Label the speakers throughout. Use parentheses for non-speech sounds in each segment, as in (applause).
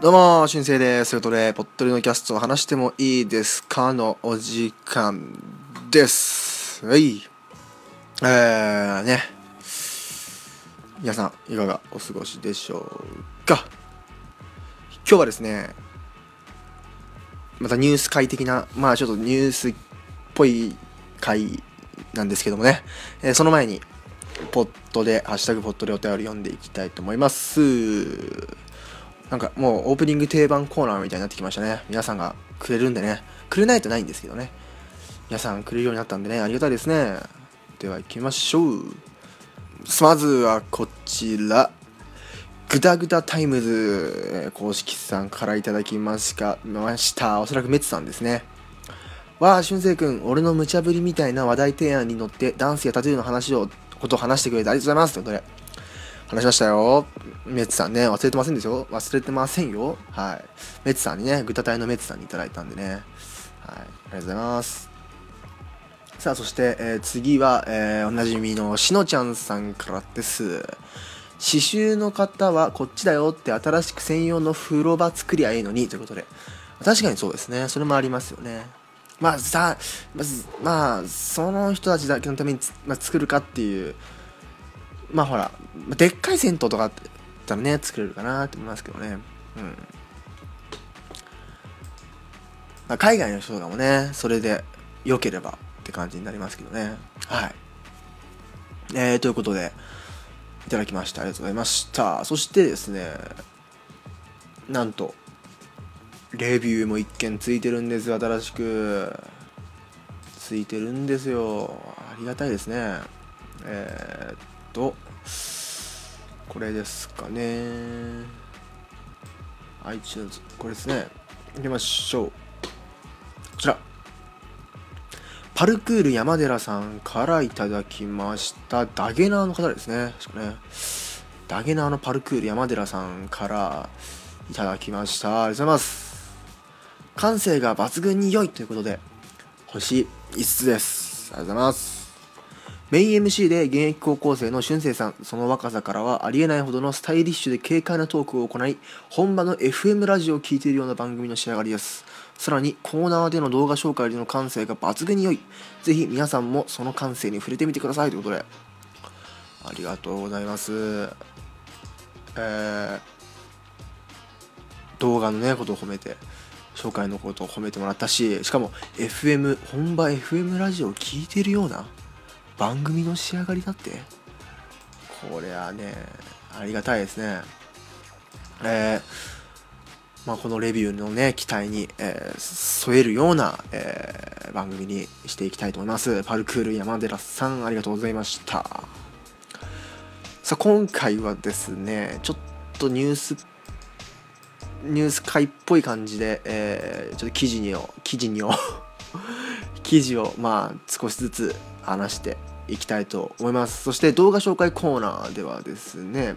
Speaker 1: どうも、しんせいです。ということで、ぽっとりのキャストを話してもいいですかのお時間です。はい。えー、ね。皆さん、いかがお過ごしでしょうか。今日はですね、またニュース会的な、まあちょっとニュースっぽい回なんですけどもね、えーその前に、ポットで、ハッシュタグポットでお便り読んでいきたいと思います。なんかもうオープニング定番コーナーみたいになってきましたね。皆さんがくれるんでね。くれないとないんですけどね。皆さんくれるようになったんでね、ありがたいですね。では行きましょう。まずはこちら。グダグダタイムズ公式さんからいただきました。ましたおそらくメッツさんですね。わあ、しゅんせいくん、俺の無茶ぶりみたいな話題提案に乗ってダンスやタトゥーの話を、ことを話してくれてありがとうございます。ということで、話しましたよ。メッツさんね、忘れてませんでしょ？忘れてませんよ。はい。メッツさんにね、グタタイのメッツさんにいただいたんでね。はい。ありがとうございます。さあ、そして、えー次は、えーおなじみのしのちゃんさんからです。刺繍の方はこっちだよって新しく専用の風呂場作りゃいいのにということで。確かにそうですね。それもありますよね。まあさ、まず、まあ、その人たちだけのために、まあ、作るかっていう、まあほら、でっかい銭湯とかだったらね、作れるかなって思いますけどね。うん。まあ、海外の人とかもね、それで良ければって感じになりますけどね。はい。えー、ということで、いただきました。ありがとうございました。そしてですね、なんと、レビューも一件ついてるんですよ、新しく。ついてるんですよ。ありがたいですね。えー、っと、これですかね。iTunes、これですね。行きましょう。こちら。パルクール山寺さんからいただきました。ダゲナーの方ですね。確かね。ダゲナーのパルクール山寺さんからいただきました。ありがとうございます。感性が抜群に良いということで、星5つです。ありがとうございます。メイン MC で現役高校生の俊生さん、その若さからはありえないほどのスタイリッシュで軽快なトークを行い、本場の FM ラジオを聴いているような番組の仕上がりです。さらにコーナーでの動画紹介での感性が抜群に良い。ぜひ皆さんもその感性に触れてみてくださいということで、ありがとうございます。えー、動画のね、ことを褒めて、紹介のことを褒めてもらったし、しかも FM、本場 FM ラジオを聴いているような番組の仕上がりだって。これはねありがたいですね。えーまあ、このレビューのね期待に、えー添えるような、えー番組にしていきたいと思います。パルクール山寺さんありがとうございました。さあ今回はですねちょっとニュースニュース会っぽい感じで、えーちょっと記事にを記事にを (laughs) 記事をまあ少しずつ話していきたいと思います。そして動画紹介コーナーではですね、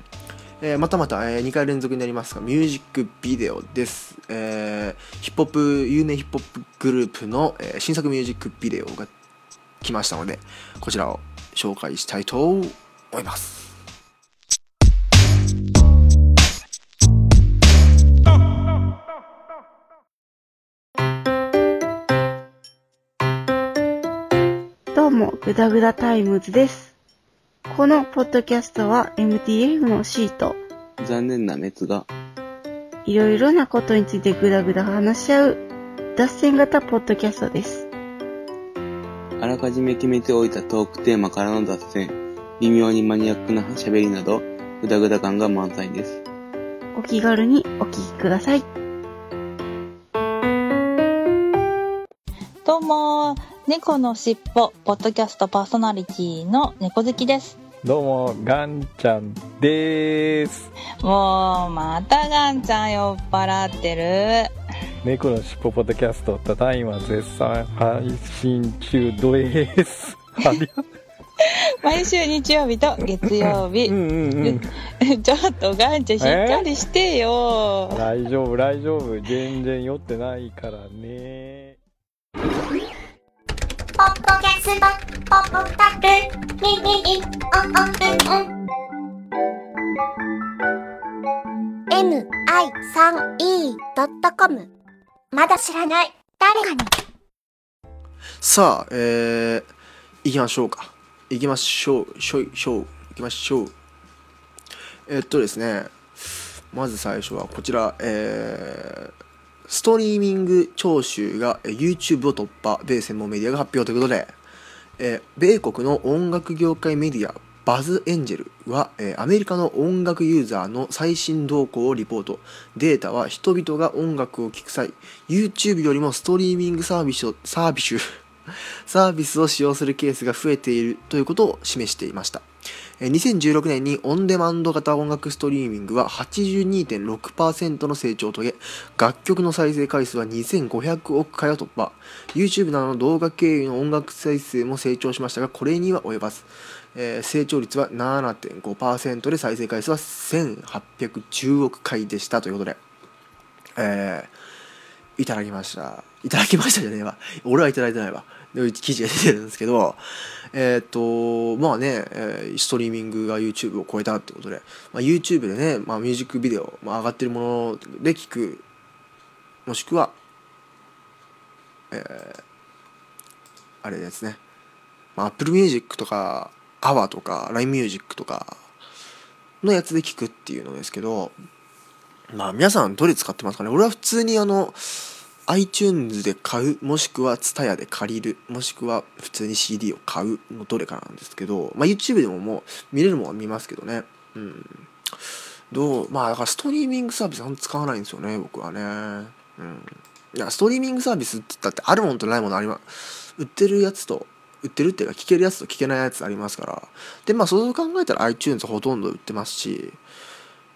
Speaker 1: えーまたまた、え2回連続になりますがミュージックビデオです、えーヒップホップ有名ヒップホップグループの、え新作ミュージックビデオが来ましたのでこちらを紹介したいと思います。
Speaker 2: うも、グダグダタイムズです。このポッドキャストは MTF のシート、
Speaker 3: 残念な滅が、
Speaker 2: いろいろなことについてグダグダ話し合う、脱線型ポッドキャストです。
Speaker 3: あらかじめ決めておいたトークテーマからの脱線、微妙にマニアックな喋りなど、グダグダ感が満載です。
Speaker 2: お気軽にお聞きください。
Speaker 4: どうも、猫のしっぽ、ポッドキャストパーソナリティの猫好きです。
Speaker 5: どうも、ガンちゃんでーす。
Speaker 4: もう、またガンちゃん酔っ払ってる。
Speaker 5: 猫のしっぽポッドキャスト、ただいま絶賛配信中です。(laughs)
Speaker 4: 毎週日曜日と月曜日
Speaker 5: う。ん。
Speaker 4: ちょっとガンちゃんしっかりしてよ。
Speaker 5: 大丈夫、大丈夫。全然酔ってないからね。
Speaker 6: ポッドキャスト、ポッドキャスト、ミミミ、オンオンうんうん。mi3e.com まだ知らない誰かに
Speaker 1: さあ、えー、行きましょうか。行きましょう。しょい、しょう。行きましょう。えっとですね、まず最初はこちら、えー、ストリーミング聴取が YouTube を突破、米専門メディアが発表ということで、えー米国の音楽業界メディア、バズエンジェルは、えーアメリカの音楽ユーザーの最新動向をリポート。データは人々が音楽を聴く際、YouTube よりもストリーミングサービスを、サービス、サービスを使用するケースが増えているということを示していました。2016年にオンデマンド型音楽ストリーミングは82.6%の成長を遂げ、楽曲の再生回数は2500億回を突破。YouTube などの動画経由の音楽再生も成長しましたが、これには及ばず、えー成長率は7.5%で再生回数は1810億回でしたということで、えーいただきました。いただきましたじゃねえわ。俺はいただいてないわ。で記事が出てるんですけど、えーっと、まあね、えーストリーミングが YouTube を超えたってことで、まあ、YouTube でね、まあ、ミュージックビデオ、まあ、上がってるもので聞く、もしくは、えーあれですね、まあ、Apple Music とか、AWA とか、LINE Music とかのやつで聞くっていうのですけど、まあ皆さんどれ使ってますかね？俺は普通にあの iTunes で買うもしくは TSUTAYA で借りるもしくは普通に CD を買うのどれかなんですけど、まあ、YouTube でももう見れるものは見ますけどね。うん。どうまあだからストリーミングサービスあんま使わないんですよね僕はね。うん。いやストリーミングサービスって言ったってあるものとないものあります売ってるやつと売ってるっていうか聞けるやつと聞けないやつありますから。でまあそう考えたら iTunes ほとんど売ってますし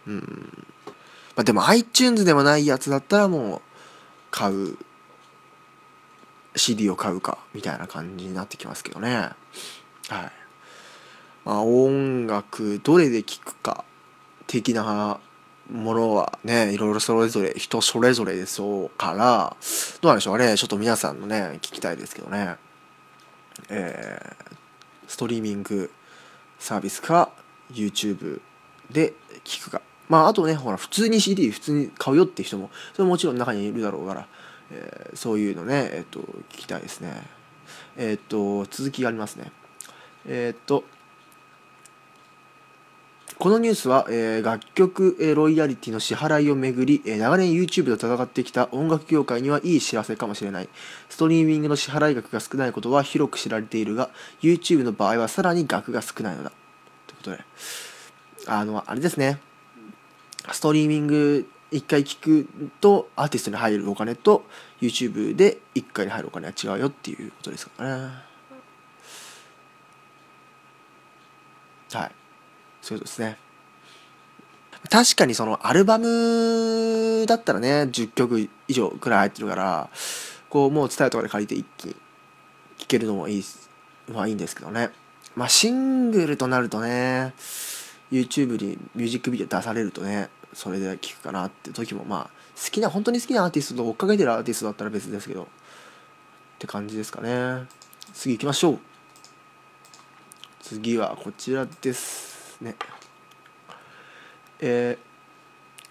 Speaker 1: うん。まあ、でも iTunes でもないやつだったらもう買う CD を買うかみたいな感じになってきますけどね。はい。まあ音楽どれで聴くか的なものはねいろいろそれぞれ人それぞれでそうからどうなんでしょうね。ちょっと皆さんのね聞きたいですけどね。えーストリーミングサービスか YouTube で聞くか。まああとねほら普通に CD 普通に買うよって人もそれももちろん中にいるだろうから、えーそういうのねえっ、と聞きたいですねえっ、と続きがありますねえっ、とこのニュースは、えー楽曲、えーロイヤリティの支払いをめぐり、えー長年 YouTube と戦ってきた音楽業界にはいい知らせかもしれない。ストリーミングの支払い額が少ないことは広く知られているが、YouTube の場合はさらに額が少ないのだ。ということで、あの、あれですね。ストリーミング1回聞くとアーティストに入るお金と YouTube で1回に入るお金は違うよっていうことですからね。はい。そういうことですね。確かにそのアルバムだったらね、10曲以上くらい入ってるから、こうもう伝えとかで借りて一気に聴けるのもいい、まあいいんですけどね。まあシングルとなるとね、YouTube にミュージックビデオ出されるとね、それで聴くかなって時もまあ好きな、本当に好きなアーティストと追っかけてるアーティストだったら別ですけど、って感じですかね。次行きましょう。次はこちらですね。えー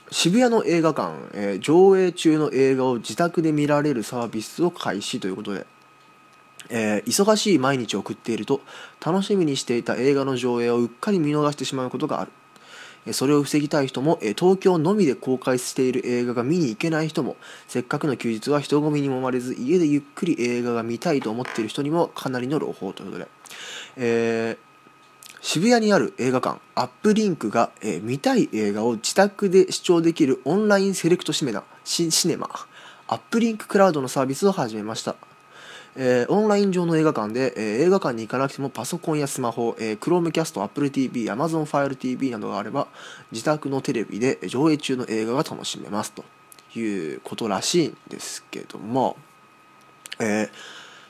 Speaker 1: 渋谷の映画館、えー上映中の映画を自宅で見られるサービスを開始ということで、えー忙しい毎日を送っていると楽しみにしていた映画の上映をうっかり見逃してしまうことがあるそれを防ぎたい人も東京のみで公開している映画が見に行けない人もせっかくの休日は人混みにもまれず家でゆっくり映画が見たいと思っている人にもかなりの朗報ということで、えー渋谷にある映画館アップリンクが、えー見たい映画を自宅で視聴できるオンラインセレクトシネマシネマアップリンククラウドのサービスを始めました、えーオンライン上の映画館で、えー映画館に行かなくてもパソコンやスマホ、えー、Chromecast、Apple TV、Amazon Fire TV などがあれば自宅のテレビで上映中の映画が楽しめます。ということらしいんですけども、えー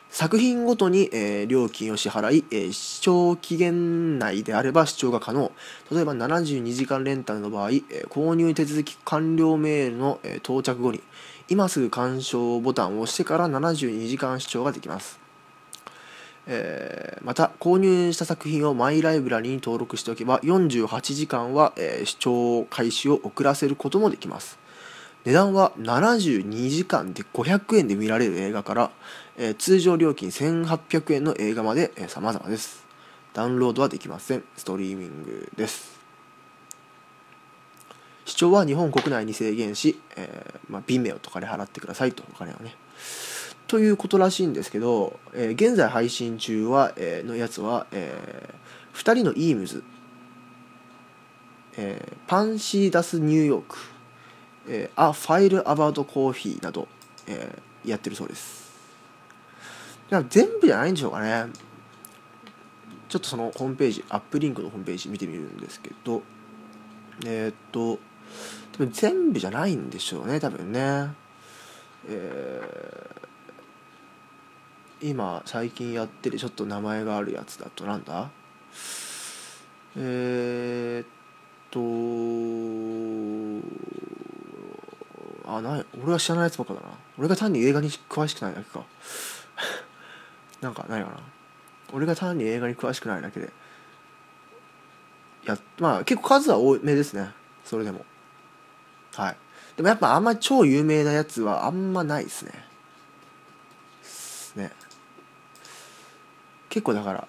Speaker 1: 作品ごとに、えー料金を支払い、えー視聴期限内であれば視聴が可能。例えば72時間レンタルの場合、え購入手続き完了メールの、え到着後に今すぐ鑑賞ボタンを押してから72時間視聴ができます、えーまた購入した作品をマイライブラリに登録しておけば48時間は、えー視聴開始を遅らせることもできます。値段は72時間で500円で見られる映画から、えー通常料金1800円の映画まで、えー、様々です。ダウンロードはできません。ストリーミングです。視聴は日本国内に制限し、えーまあ、Vimeo とかで払ってくださいとお金をね。ということらしいんですけど、えー現在配信中は、えーのやつは、え2人のイームズ、えーパンシーダスニューヨーク、えー、ア・ファイル・アバウト・コーヒーなど、えーやってるそうです。だから全部じゃないんでしょうかね。ちょっとそのホームページアップリンクのホームページ見てみるんですけどえーっと多分全部じゃないんでしょうね多分ね。えー今最近やってるちょっと名前があるやつだとなんだ？えー、っとあない俺が知らないやつばっかだな。俺が単に映画に詳しくないだけか。(laughs) なんかないかな。俺が単に映画に詳しくないだけで。やまあ結構数は多めですね。それでも。はい。でもやっぱあんまり超有名なやつはあんまないですね。ね。結構だから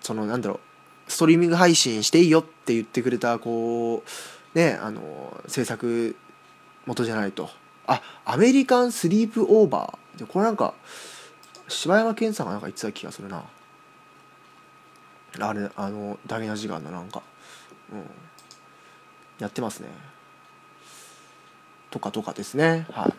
Speaker 1: そのなんだろうストリーミング配信していいよって言ってくれたこうねあの制作元じゃないと。あアメリカンスリープオーバー。でこれなんか柴山健さんがなんか言ってた気がするな。あれあのダゲな時間のなんか。うん。やってますね。とかとかですね。はい。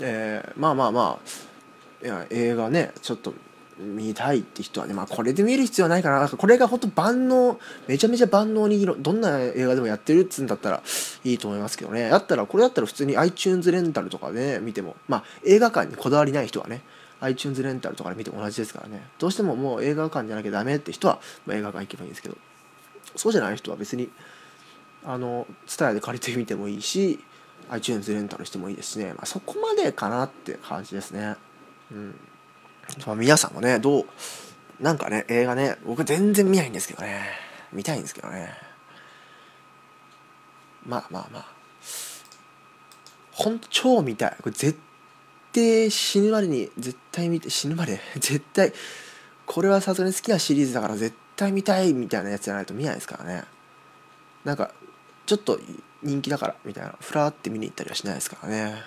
Speaker 1: えーまあまあまあいや映画ねちょっと見たいって人はねまあこれで見る必要はないかな。なんかこれが本当万能めちゃめちゃ万能にいろどんな映画でもやってるっつうんだったらいいと思いますけどね。だったらこれだったら普通に iTunes レンタルとかで、ね、見てもまあ映画館にこだわりない人はね iTunes レンタルとかで見ても同じですからね。どうしてももう映画館じゃなきゃダメって人は、まあ、映画館行けばいいんですけど。そうじゃない人は別にあの TSUTAYA で借りてみてもいいし iTunes レンタルしてもいいですしね、まあ、そこまでかなって感じですね。うん。まあ皆さんもねどうなんかね映画ね僕全然見ないんですけどね。見たいんですけどね。まあまあまあ。ほんと超見たい。これ絶対死ぬまでに絶対見て死ぬまで。(laughs) 絶対これはさすがに好きなシリーズだから絶対見たいみたいなやつじゃないと見ないですからね。なんかちょっと人気だからみたいな。ふらーって見に行ったりはしないですからね。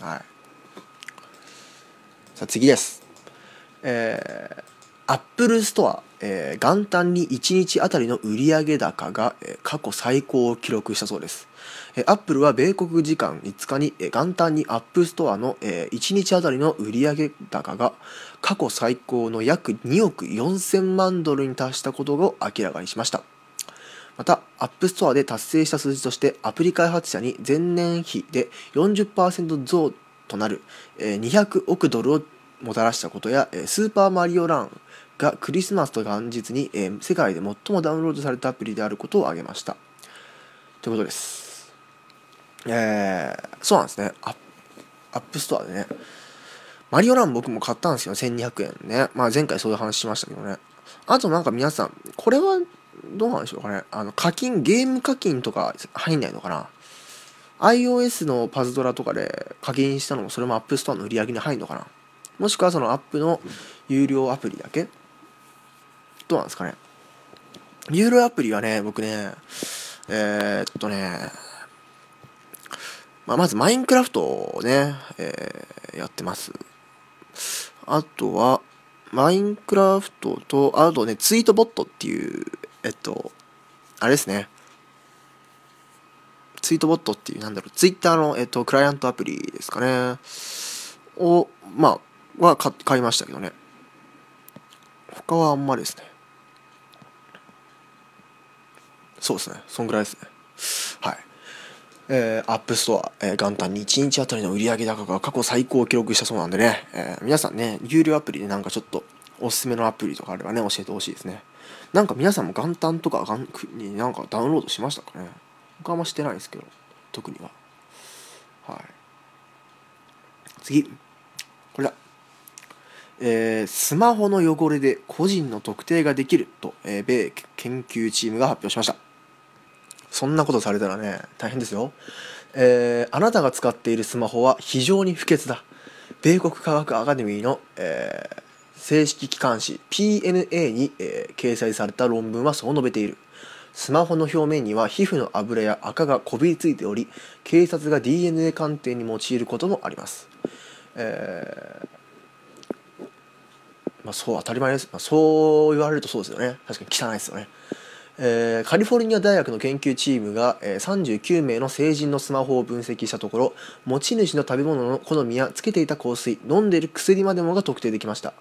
Speaker 1: はい。さあ次です。えー、アップルストア、えー元旦に1日あたりの売上高が、えー過去最高を記録したそうです。えーアップルは米国時間5日に、えー元旦にアップストアの、えー1日あたりの売上高が過去最高の約2億4000万ドルに達したことを明らかにしました。また、アップストアで達成した数字として、アプリ開発者に前年比で40%増となる200億ドルをもたらしたことや、スーパーマリオランがクリスマスと元日に、世界で最もダウンロードされたアプリであることを挙げました。ということです。えーそうなんですね。アッアップストアでね。マリオラン僕も買ったんですよ。1200円ね。まあ前回そういう話しましたけどね。あとなんか皆さん、これはどうなんでしょうかね。あの課金、ゲーム課金とか入んないのかな。iOS のパズドラとかで課金したのもそれもアップストアの売り上げに入るのかな。もしくはそのアップの有料アプリだけどうなんですかね。有料アプリはね、僕ね、えーっとね、まあ、まずマインクラフトをね、えーやってます。あとは、マインクラフトと、あとね、ツイートボットっていう、えっと、あれですね。ツイートボットっていう、なんだろう、ツイッターの、えっと、クライアントアプリですかね。を、まあ、は買買いましたけどね。他はあんまりですね。そうですね。そんぐらいですね。はい。えー、アップストア、えー元旦に1日あたりの売上高が過去最高を記録したそうなんでね、えー皆さんね、有料アプリでなんかちょっとおすすめのアプリとかあればね、教えてほしいですね。なんか皆さんも元旦とか元になんかダウンロードしましたかね？僕はあんましてないですけど、特には。はい。次。これだ。えースマホの汚れで個人の特定ができると、えー米研究チームが発表しましたそんなことされたらね大変ですよ、えーあなたが使っているスマホは非常に不潔だ米国科学アカデミーの、えー正式機関紙 PNA に、えー掲載された論文はそう述べている。スマホの表面には皮膚の油や赤がこびりついており警察が DNA 鑑定に用いることもあります、えーまあ、そう当たり前です、まあ、そう言われるとそうですよね。確かに汚いですよね、えーカリフォルニア大学の研究チームが、えー39名の成人のスマホを分析したところ持ち主の食べ物の好みやつけていた香水飲んでいる薬までもが特定できました、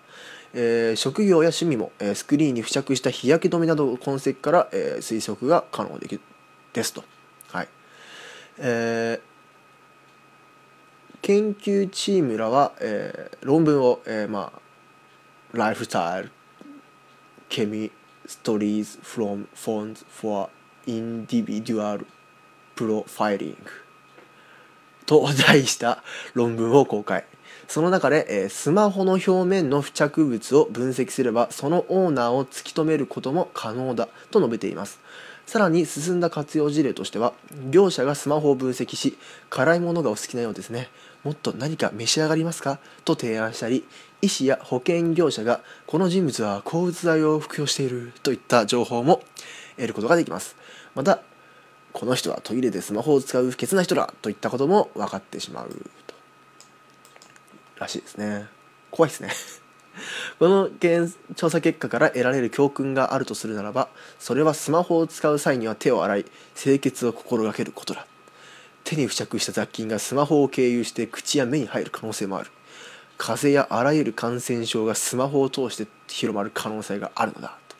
Speaker 1: えー職業や趣味も、えースクリーンに付着した日焼け止めなどの痕跡から、えー推測が可能できですと。はい。えー研究チームらは、えー論文を、えーまあライフスタイル、ケミストリーズ from phones for individual profiling と題した論文を公開。その中で、えースマホの表面の付着物を分析すれば、そのオーナーを突き止めることも可能だと述べています。さらに進んだ活用事例としては、業者がスマホを分析し、辛いものがお好きなようですね。もっと何か召し上がりますか？と提案したり、医師や保険業者がこの人物は抗うつ剤を服用しているといった情報も得ることができます。また、この人はトイレでスマホを使う不潔な人だといったことも分かってしまうと。らしいですね。怖いですね。(laughs) この検調査結果から得られる教訓があるとするならば、それはスマホを使う際には手を洗い、清潔を心がけることだ。手に付着した雑菌がスマホを経由して口や目に入る可能性もある。風邪やあらゆる感染症がスマホを通して広まる可能性があるのだと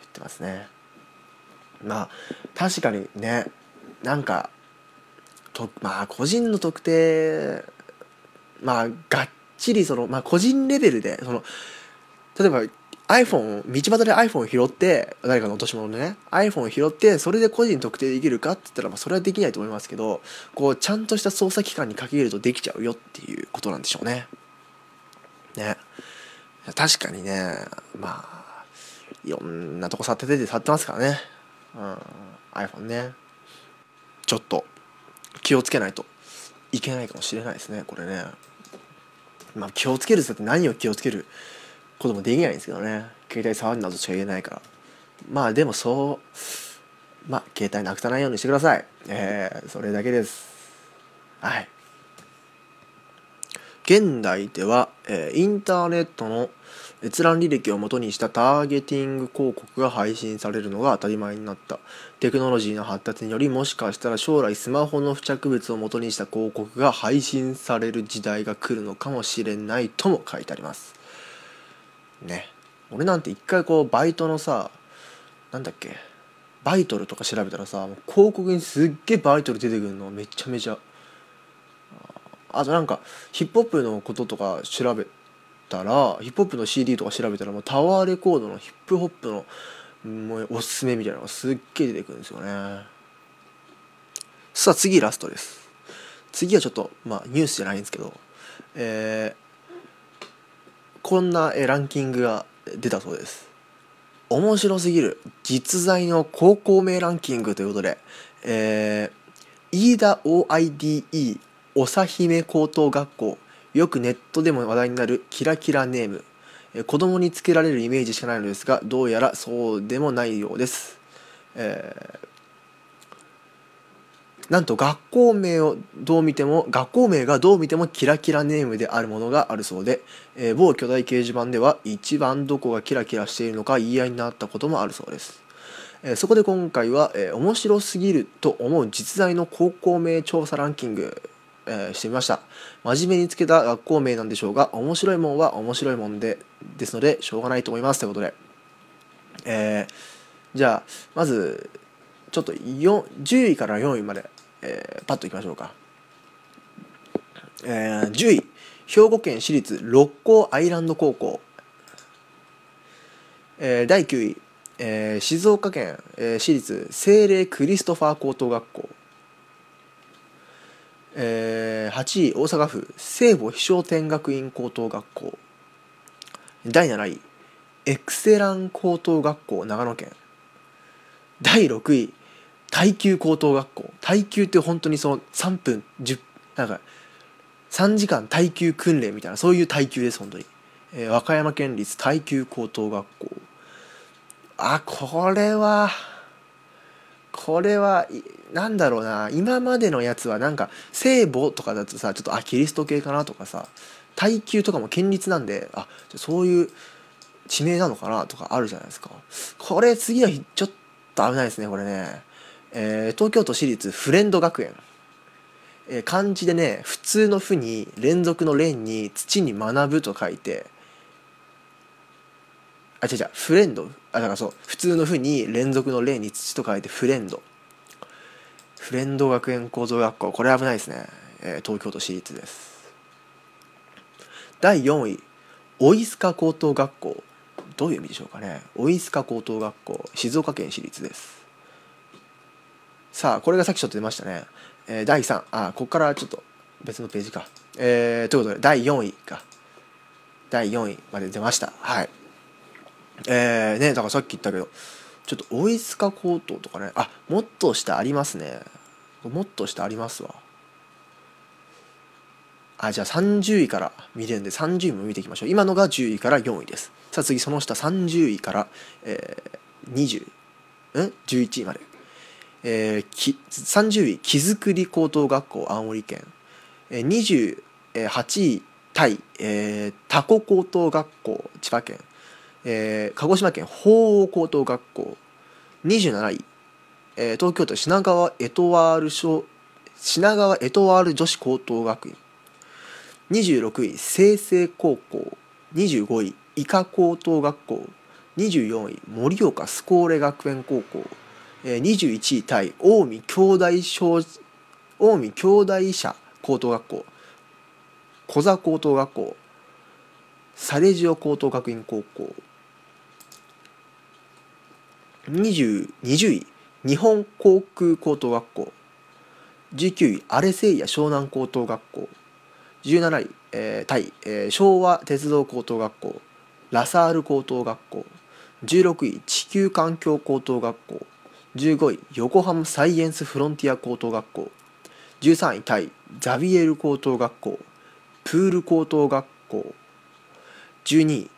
Speaker 1: 言ってますね。まあ確かにねなんかとまあ個人の特定まあがっちりそのまあ個人レベルでその例えば iPhone 道端で iPhone を拾って誰かの落とし物でね。iPhone を拾ってそれで個人特定できるかって言ったらまあそれはできないと思いますけどこうちゃんとした捜査機関にかけるとできちゃうよっていうことなんでしょうね。ね。確かにねまあいろんなとこ触って出て触ってますからね、うん、iPhone ね。ちょっと気をつけないといけないかもしれないですねこれね。まあ気をつけるって何を気をつけることもできないんですけどね。携帯触るなどしか言えないから。まあでもそうまあ携帯なくさないようにしてください。えー、それだけです。はい。現代では、えーインターネットの閲覧履歴を元にしたターゲティング広告が配信されるのが当たり前になった。テクノロジーの発達によりもしかしたら将来スマホの付着物を元にした広告が配信される時代が来るのかもしれないとも書いてあります。ね。俺なんて一回こうバイトのさなんだっけバイトルとか調べたらさ広告にすっげえバイトル出てくるのめちゃめちゃ。あとなんかヒップホップのこととか調べたらヒップホップの CD とか調べたらもうタワーレコードのヒップホップのもうおすすめみたいなのがすっげえ出てくるんですよね。さあ次ラストです。次はちょっとまあニュースじゃないんですけどえーこんなランキングが出たそうです。面白すぎる実在の高校名ランキングということで、えー、飯田 OIDE 長姫高等学校。よくネットでも話題になるキラキラネーム。えー子供につけられるイメージしかないのですがどうやらそうでもないようです、えーなんと学校名をどう見ても学校名がどう見てもキラキラネームであるものがあるそうで、えー某巨大掲示板では一番どこがキラキラしているのか言い合いになったこともあるそうです、えーそこで今回は、えー面白すぎると思う実在の高校名調査ランキング、えーしてみました。真面目につけた学校名なんでしょうが面白いもんは面白いもんでですのでしょうがないと思いますということで、えーじゃあまずちょっと10位から4位まで、えーパッといきましょうか、えー10位。兵庫県私立六甲アイランド高校、えー第9位、えー静岡県、えー私立聖霊クリストファー高等学校、えー8位。大阪府。聖母飛翔天学院高等学校。第7位。エクセラン高等学校。長野県。第6位。耐久高等学校。耐久って本当にその3分10なんか3時間耐久訓練みたいなそういう耐久です本当に、えー和歌山県立耐久高等学校。あこれはこれはなんだろうな。今までのやつはなんか聖母とかだとさちょっとあキリスト系かなとかさ耐久とかも県立なんであそういう地名なのかなとかあるじゃないですか。これ次の日ちょっと危ないですねこれね、えー東京都私立フレンド学園。えー漢字でね普通の「ふ」に連続の「連」に土に学ぶと書いてあ違う違うフレンド。あだからそう普通の「ふ」に連続の「連」に土と書いてフレンド。フレンド学園高等学校。これ危ないですね、えー東京都私立です。第4位オイスカ高等学校。どういう意味でしょうかね。オイスカ高等学校。静岡県私立です。さあこれがさっきちょっと出ましたね、えー第3あここからちょっと別のページか。えーということで第4位か。第4位まで出ました。はい。えー、ねだからさっき言ったけどちょっとオイスカ高等とかね。あもっと下ありますね。もっと下ありますわ。あじゃあ30位から見れるんで30位も見ていきましょう。今のが10位から4位です。さあ次その下30位から、えー、20ん？11位まで。えーき30位木造高等学校青森県、えー、28位タイ、えー、タコ高等学校千葉県、えー鹿児島県法王高等学校。27位、えー東京都品川エトワール小品川エトワール女子高等学院。26位清成高校。25位医科高等学校。24位盛岡スコーレ学園高校。21位タイ近江兄弟小近江兄弟社高等学校小座高等学校サレジオ高等学院高校。20 20位日本航空高等学校。19位アレセイヤ湘南高等学校。17位、えータイ、えー昭和鉄道高等学校ラサール高等学校。16位地球環境高等学校。15位横浜サイエンスフロンティア高等学校。13位タイザビエル高等学校。プール高等学校。12位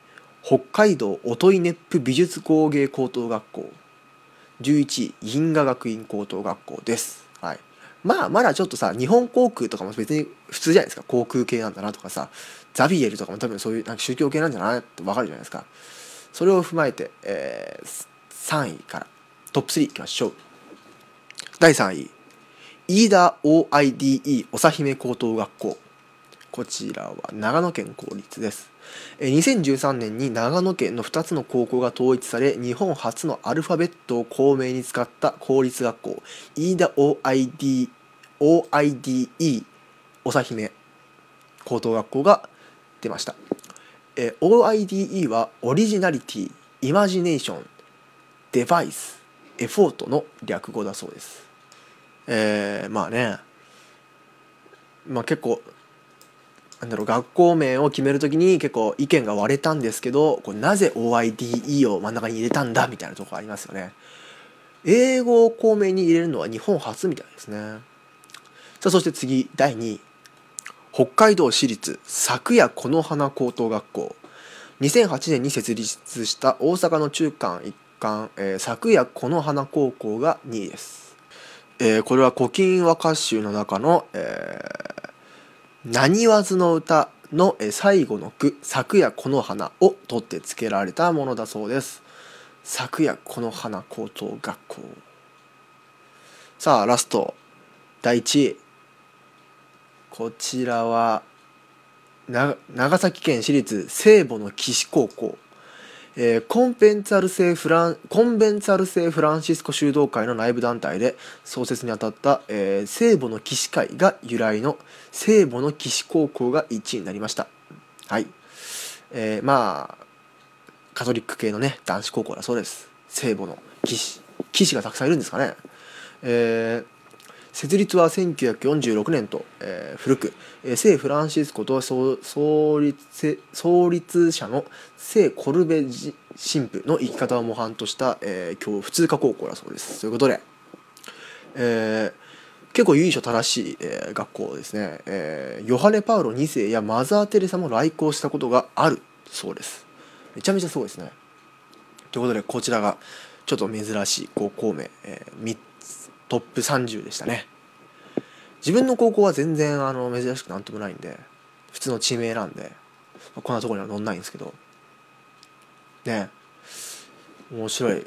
Speaker 1: 北海道音威熱風美術工芸高等学校。11位銀河学院高等学校です。はい。まあまだちょっとさ日本航空とかも別に普通じゃないですか。航空系なんだなとかさザビエルとかも多分そういうなんか宗教系なんじゃないって分かるじゃないですか。それを踏まえて、えー3位からトップ3いきましょう。第3位。飯田 OIDE 長姫高等学校。こちらは長野県公立です。2013年に長野県の2つの高校が統一され日本初のアルファベットを校名に使った公立学校。飯田 OID OIDE 長姫高等学校が出ました、OIDE はオリジナリティイマジネーションデバイス。エフォートの略語だそうです。えーまあね。まあ結構なんだろう学校名を決めるときに結構意見が割れたんですけどこれなぜ OIDE を真ん中に入れたんだ？みたいなとこありますよね。英語を校名に入れるのは日本初みたいですね。さあそして次第2位。北海道私立昨夜この花高等学校。2008年に設立した大阪の中間一貫、えー昨夜この花高校が2位です、えーこれは古今和歌集の中の、えー何わずの歌のえ最後の句「昨夜この花」を取って付けられたものだそうです。昨夜この花高等学校。さあラスト。第1位。こちらはな長崎県私立聖母の岸高校、えーコンベンツァル聖フランコンベンツァル聖フランシスコ修道会の内部団体で創設にあたった、えー聖母の岸会が由来の聖母の岸高校が1位になりました。はい、えーまあカトリック系のね男子高校だそうです。聖母の騎士騎士がたくさんいるんですかね。えー設立は1946年と、えー古く、えー聖フランシスコと創立創立者の聖コルベ神父の生き方を模範とした、えー今日普通科高校だそうです。ということで、えー結構由緒正しい、えー学校ですね、えーヨハネ・パウロ2世やマザー・テレサも来校したことがあるそうです。めちゃめちゃすごいですね。ということでこちらがちょっと珍しい高校名、えー3つトップ30でしたね。自分の高校は全然あの珍しくなんともないんで普通の地名なんでこんなところには載んないんですけど。ね。面白い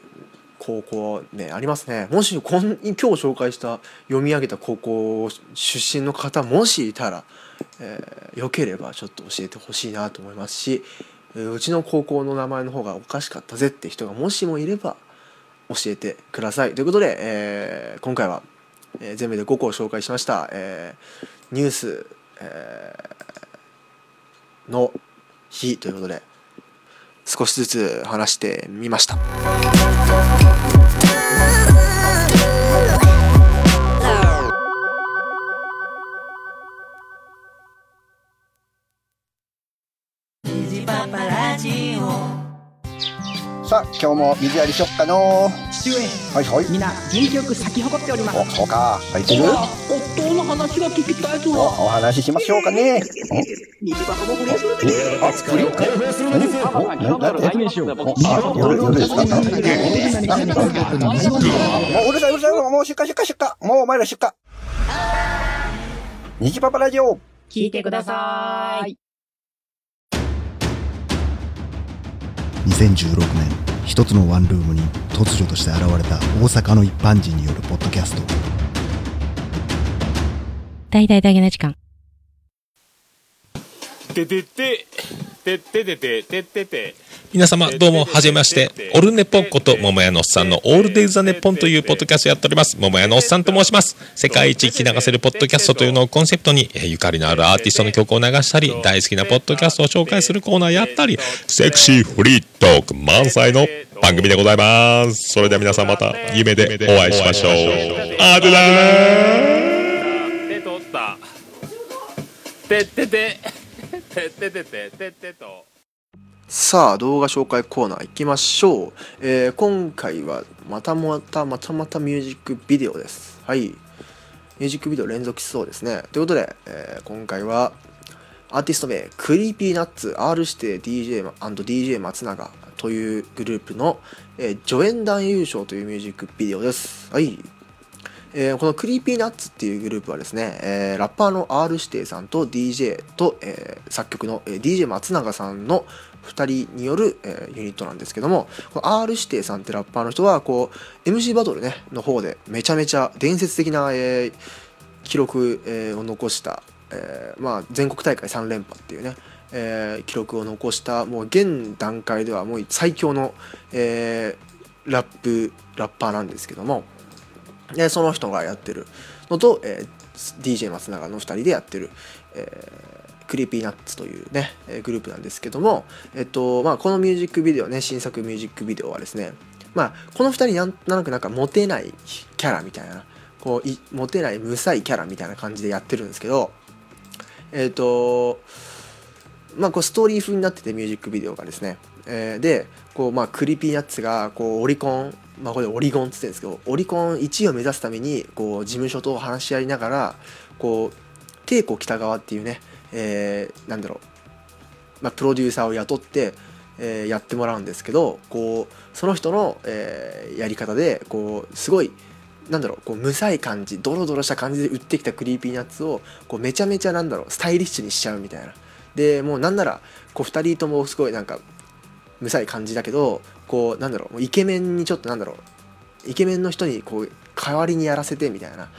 Speaker 1: 高校ねありますね。もしこん今日紹介した読み上げた高校出身の方もしいたら、えーよければちょっと教えてほしいなと思いますしうちの高校の名前の方がおかしかったぜって人がもしもいれば教えてください。ということで、えー今回は、えー全部で5個を紹介しました、えーニュース、えーの日ということで少しずつ話してみました。
Speaker 7: さあ今日も水やりしよっかの
Speaker 8: 父上
Speaker 7: はいはい。
Speaker 8: みんな元気よく咲き誇っております。
Speaker 7: おそうか。入ってる？
Speaker 8: 夫の話が聞きたいぞ
Speaker 7: おお話ししましょうかね。
Speaker 8: 水場の僕です
Speaker 7: えあ不良何おななんて？おあ夜夜ですかなもううるさいうるさいもう出荷出荷出荷もうお前ら出荷虹パパラジオ
Speaker 8: 聞いてください
Speaker 9: 2016年一つのワンルームに突如として現れた大阪の一般人によるポッドキャスト
Speaker 10: 大々だけな時間。
Speaker 11: ててて、てててて、ててて。
Speaker 12: 皆様どうもはじめまして。オルネポンこと桃屋のおっさんのオールデイズ・ザ・ネッポンというポッドキャストやっております。桃屋のおっさんと申します。世界一聞き流せるポッドキャストというのをコンセプトにえーゆかりのあるアーティストの曲を流したり大好きなポッドキャストを紹介するコーナーやったりセクシーフリートーク満載の番組でございます。それでは皆さんまた夢でお会いしましょう。あでだー
Speaker 11: 手取った。ててて、てててて、ててと。
Speaker 1: さあ動画紹介コーナー行きましょう、えー今回はまたまたまたまたミュージックビデオです。はい。ミュージックビデオ連続しそうですね。ということで、えー今回はアーティスト名クリーピーナッツ R 指定 DJ&DJ 松永というグループの、えー助演男優賞というミュージックビデオです。はい。えーこのクリーピーナッツっていうグループはですね、えーラッパーの R 指定さんと DJ と、えー作曲の、DJ 松永さんの2人による、えーユニットなんですけどもこの R 指定さんってラッパーの人はこう MC バトルねの方でめちゃめちゃ伝説的な、えー記録、えーを残した、えーまあ、全国大会3連覇っていうね、えー記録を残したもう現段階ではもう最強の、えーラップラッパーなんですけどもでその人がやってる。のと、えー DJ 松永の2人でやってる、えークリーピーナッツというね、えグループなんですけども、えっとまあ、このミュージックビデオね新作ミュージックビデオはですね、まあ、この2人なんとなくなんかモテないキャラみたいなこういモテないむさいキャラみたいな感じでやってるんですけどえっとまあこうストーリー風になっててミュージックビデオがですね、えーでこうまあクリーピーナッツがこうオリコンまあこれオリゴンっつってるんですけどオリコン1位を目指すためにこう事務所と話し合いながらこう帝国喜多川っていうね、えーなんだろう、まあ、プロデューサーを雇って、えーやってもらうんですけどこうその人の、えーやり方でこうすごいなんだろうこうむさい感じドロドロした感じで売ってきたクリーピーナッツをこうめちゃめちゃなんだろうスタイリッシュにしちゃうみたいな。でもうなんならこう2人ともすごいなんかむさい感じだけどこうなんだろうもうイケメンにちょっとなんだろうイケメンの人にこう代わりにやらせてみたいな。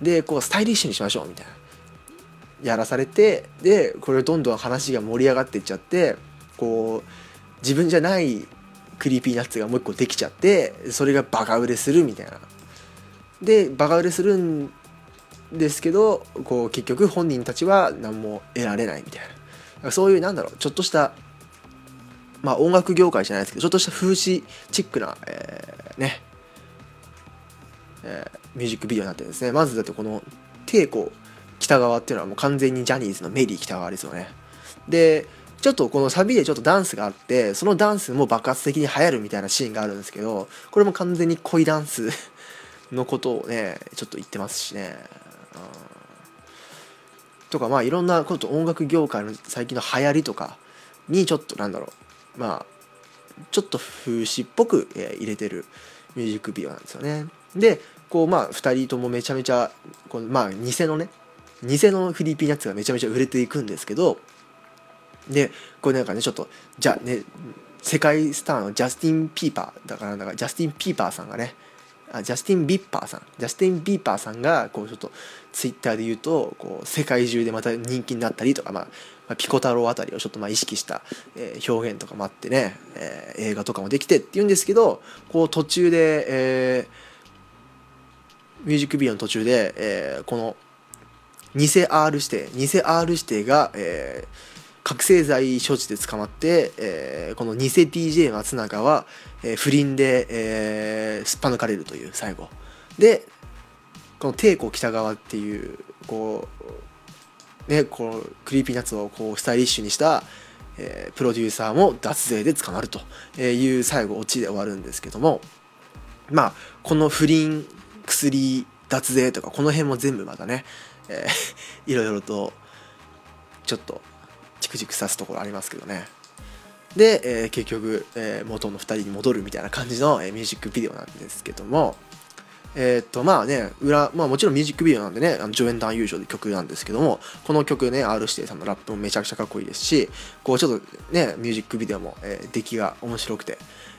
Speaker 1: でこうスタイリッシュにしましょうみたいな。やらされてでこれどんどん話が盛り上がっていっちゃってこう自分じゃないクリーピーナッツがもう一個できちゃってそれがバカ売れするみたいな。でバカ売れするんですけどこう結局本人たちは何も得られないみたいな。そういうなんだろうちょっとしたまあ音楽業界じゃないですけどちょっとした風刺チックな、えーね。えーミュージックビデオになってるんですね。まずだってこの帝国喜多川っていうのはもう完全にジャニーズのメリー喜多川ですよね。でちょっとこのサビでちょっとダンスがあってそのダンスも爆発的に流行るみたいなシーンがあるんですけどこれも完全に恋ダンスのことをねちょっと言ってますしね、うん。とかまあいろんなこと音楽業界の最近の流行りとかにちょっとなんだろう。まあちょっと風刺っぽく、え入れてるミュージックビデオなんですよね。でこうまあ2人ともめちゃめちゃこのまあ偽のね偽のクリーピーナッツがめちゃめちゃ売れていくんですけどでこれなんかねちょっとじゃね世界スターのジャスティン・ピーパーだからなんかジャスティン・ピーパーさんがねあジャスティン・ビッパーさんジャスティン・ビーパーさんがこうちょっとツイッターで言うとこう世界中でまた人気になったりとか、まあピコ太郎あたりをちょっとまあ意識した、えー表現とかもあってね、えー映画とかもできてっていうんですけどこう途中で、えーミュージックビデオの途中で、えーこの偽 R 指定偽 R 指定が、えー覚醒剤所持で捕まって、えーこの偽 DJ 松永は、えー不倫で、えーすっぱ抜かれるという最後。でこの帝国北川っていうこうねこの Creepy Nuts をこうスタイリッシュにした、えープロデューサーも脱税で捕まるという最後オチで終わるんですけどもまあこの不倫薬脱税とかこの辺も全部またね、えー (laughs) いろいろとちょっとチクチクさすところありますけどね。で、えー結局、えー元の2人に戻るみたいな感じの、えーミュージックビデオなんですけどもえーっとまあね裏まあもちろんミュージックビデオなんでねあの助演男優賞で曲なんですけどもこの曲ね R 指定さんのラップもめちゃくちゃかっこいいですしこうちょっとねミュージックビデオも、えー出来が面白くて、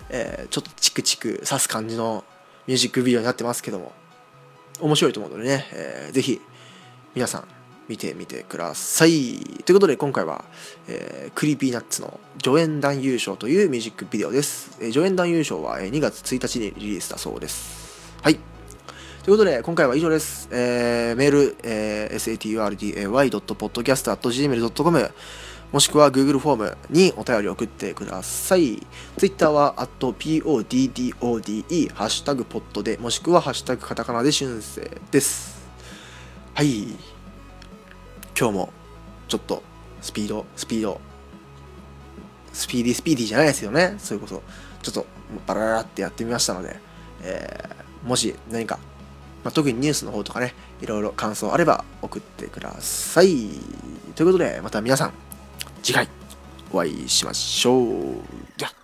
Speaker 1: えーちょっとチクチク刺す感じのミュージックビデオになってますけども面白いと思うのでね、えーぜひ皆さん見てみてください。ということで今回は、えー Creepy Nuts の助演男優賞というミュージックビデオです、えー助演男優賞はえー2月1日にリリースだそうです。はい。ということで今回は以上です、えーメール、えー saturday.podcast.gmail.com もしくは Google フォームにお便り送ってください。Twitter は @poddode ハッシュタグポッドでもしくはハッシュタグカタカナで春生です。はい。今日もちょっとスピード、スピード、スピーディースピーディーじゃないですよね。それこそちょっとバラバラってやってみましたので、えーもし何か、まあ、特にニュースの方とかね、いろいろ感想あれば送ってください。ということで、また皆さん、次回お会いしましょう。では